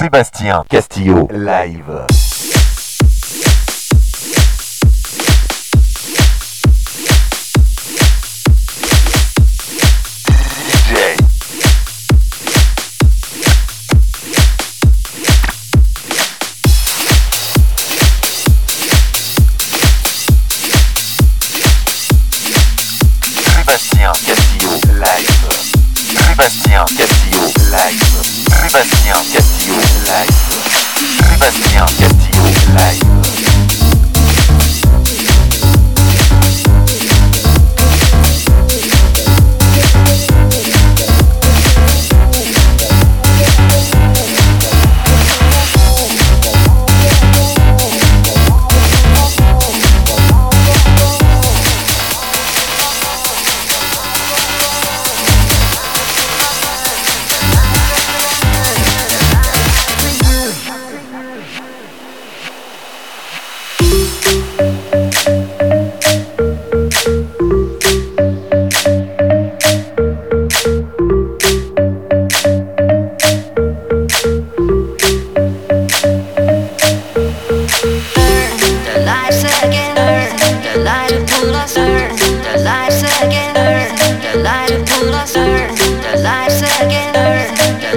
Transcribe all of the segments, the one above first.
Sébastien Castillo Live. Sébastien Castillo live. Sébastien Castillo live. Sébastien Castillo. like, Sébastien Castillo like.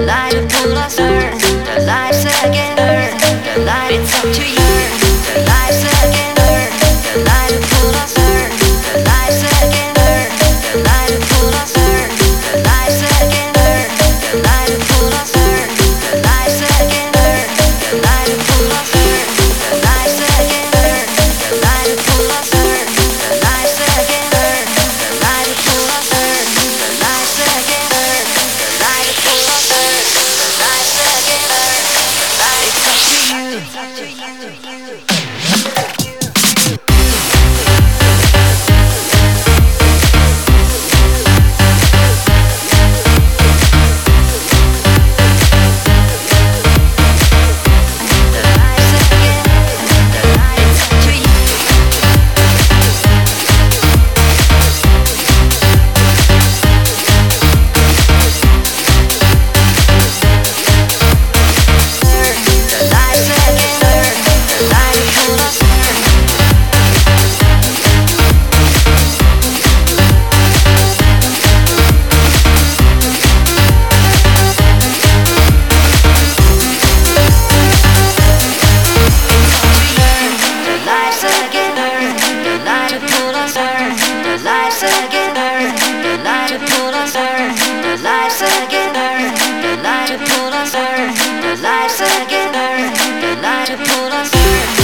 The light closer, the lights again, the light it's up to you. to put on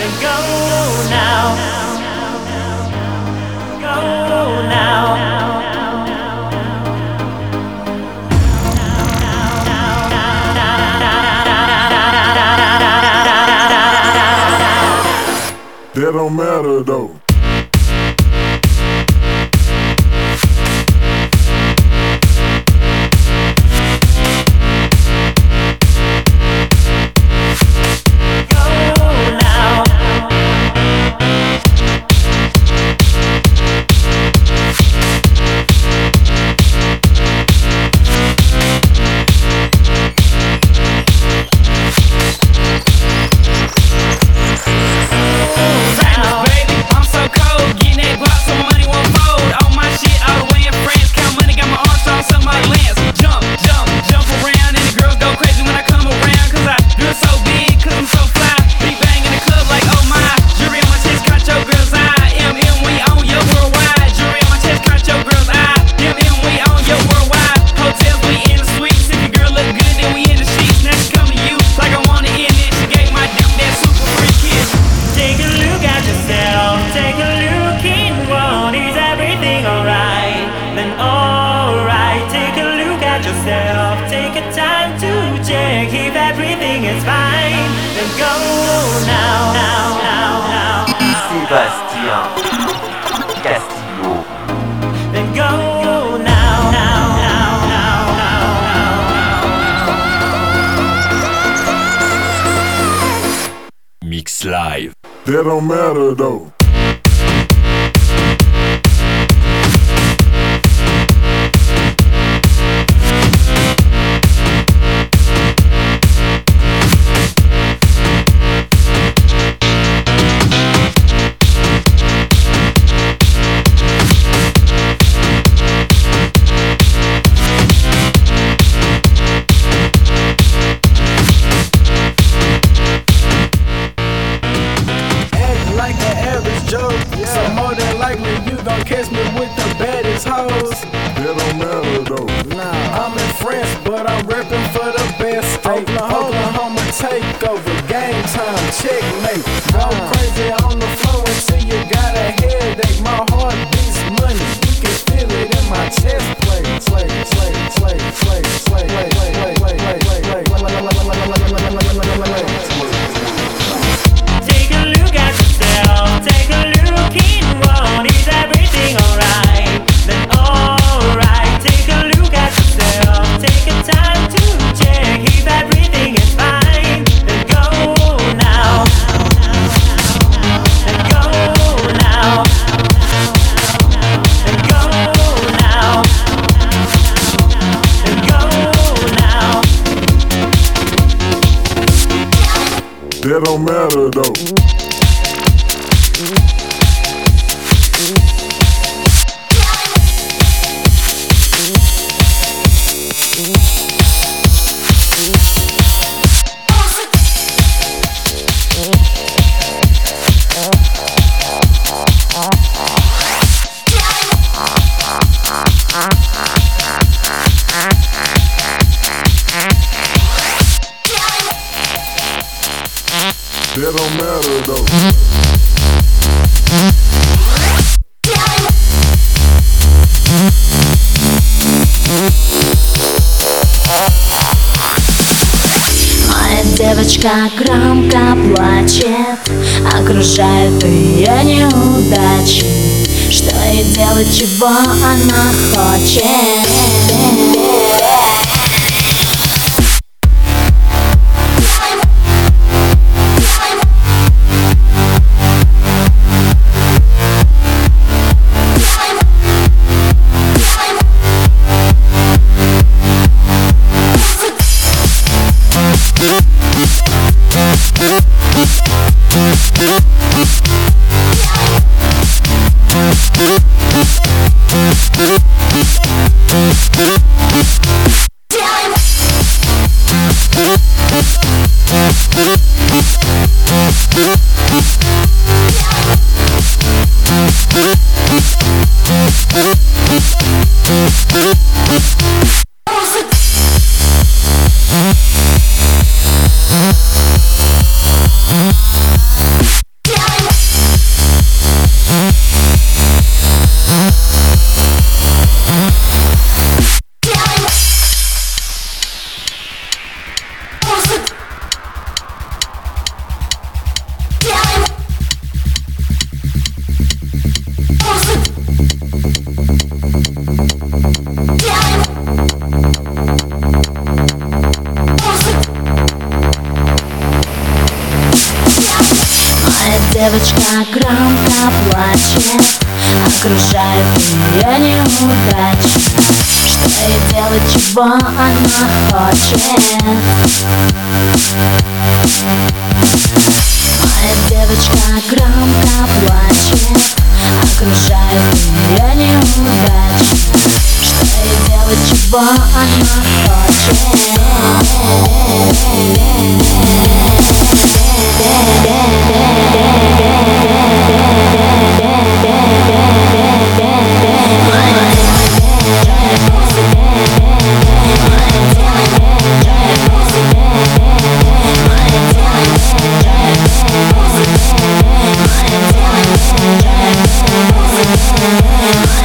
Then go now. Go now. That don't matter though. No. Чего она хочет. Моя девочка громко плачет Окружают ее неудачи Что ей делать, чего она Hey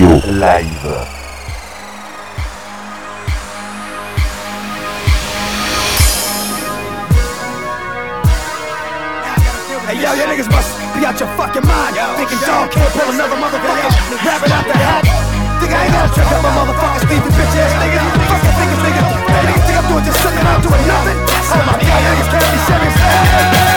Radio Live. Hey yo, you niggas must be out your fucking mind. Yo, Thinking dog can't pull another motherfucker. Rap it out the hat. Think I ain't gonna trip up my motherfucking Steve, you bitch ass nigga. Fucking niggas, nigga. Hey, niggas think I'm doing just something, I'm doing nothing. Oh my god, niggas can't be serious.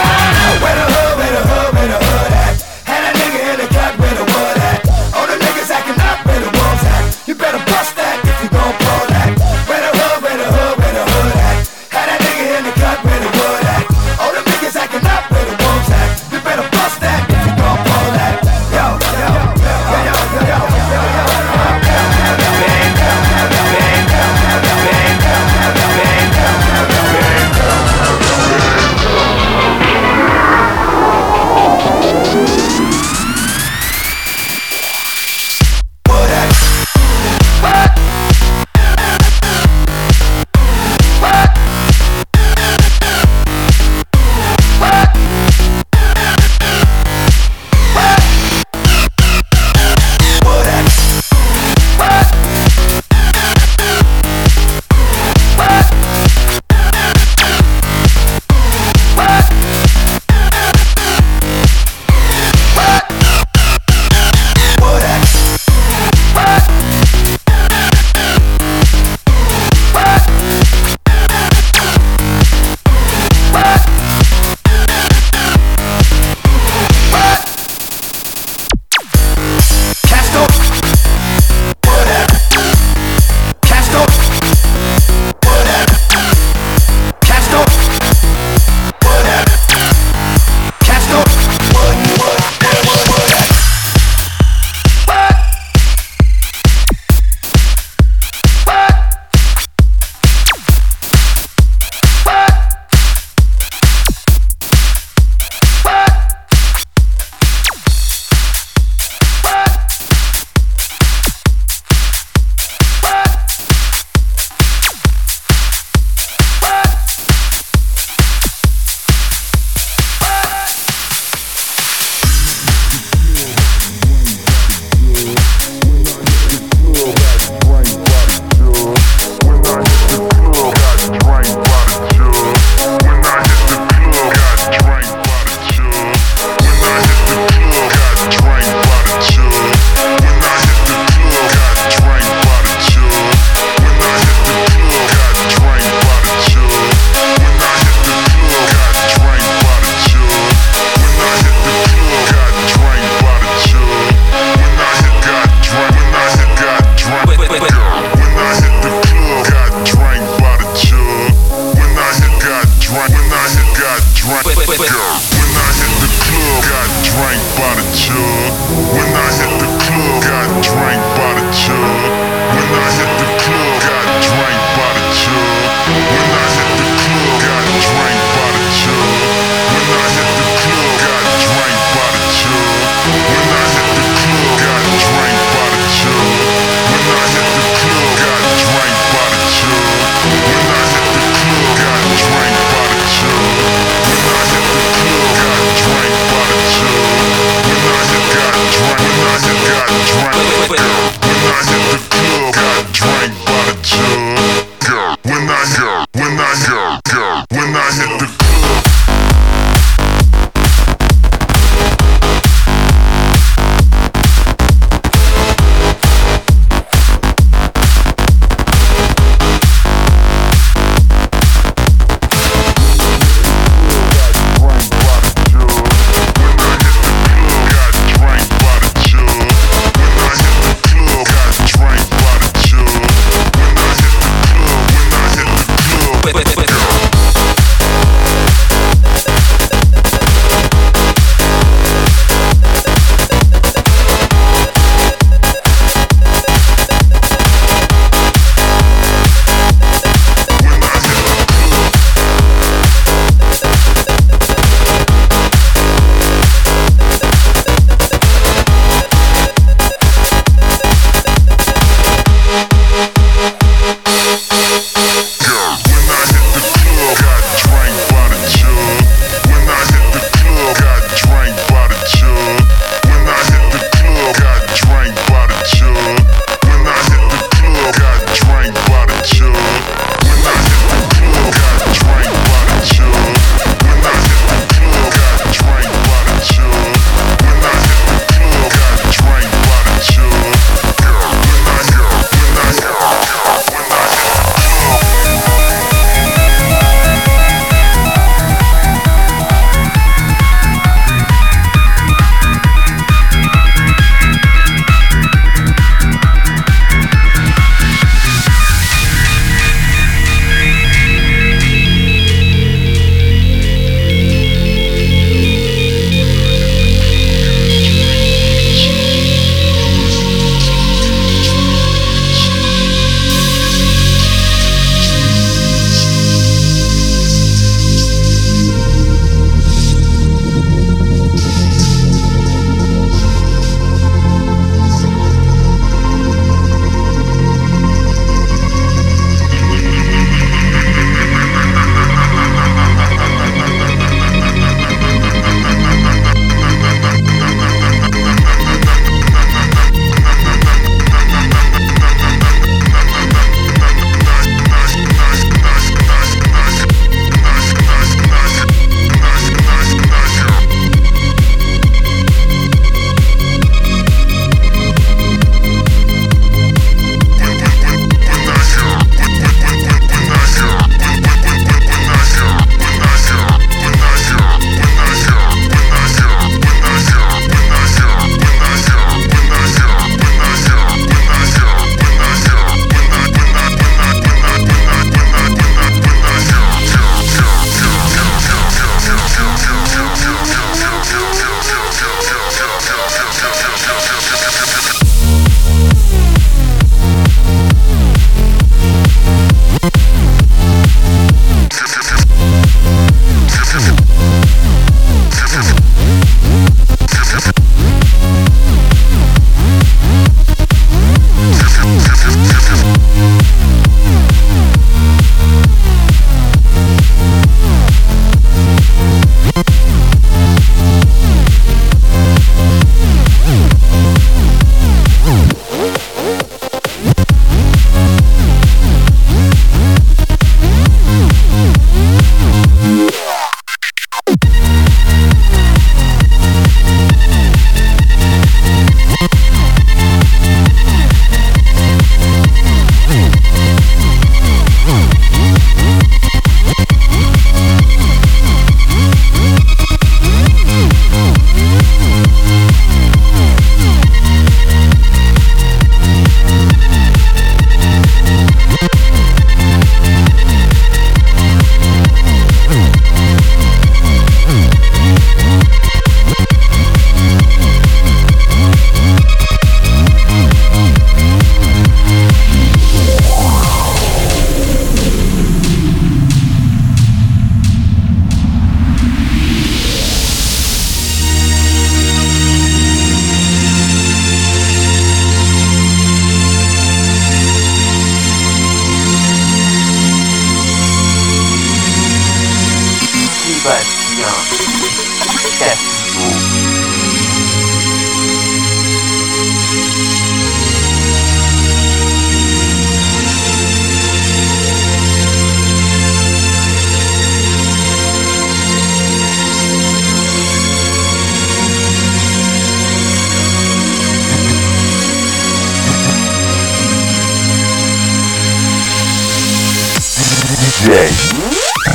DJ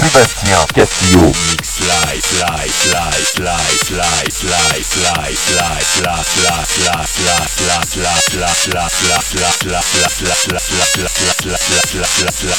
Sébastien Castillo. Slide, slide, slide, slide, slide, slide, slide, slide, slide, slide, slide, slide, slide, slide, slide, slide, slide, slide, slide,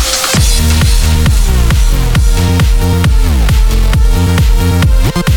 Yeah.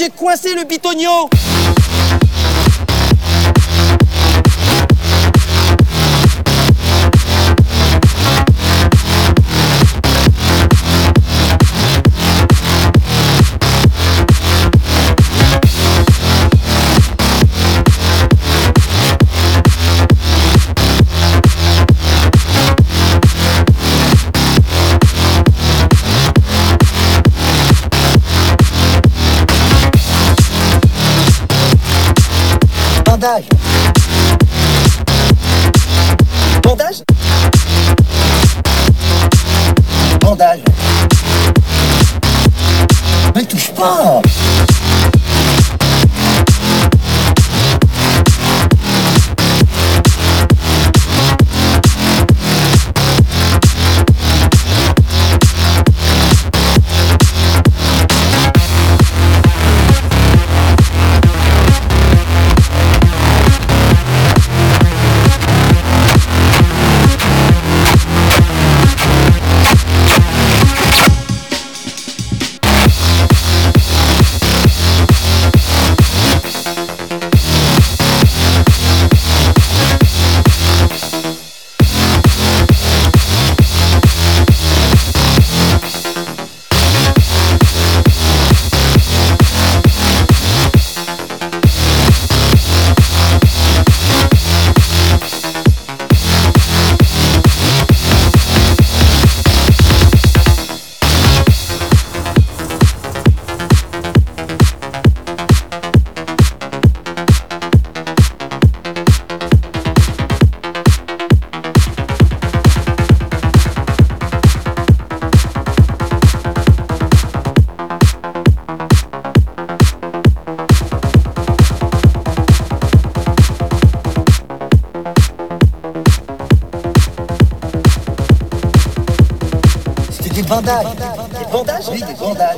J'ai coincé le bitonio bandages. Des bandages Oui, des bandages.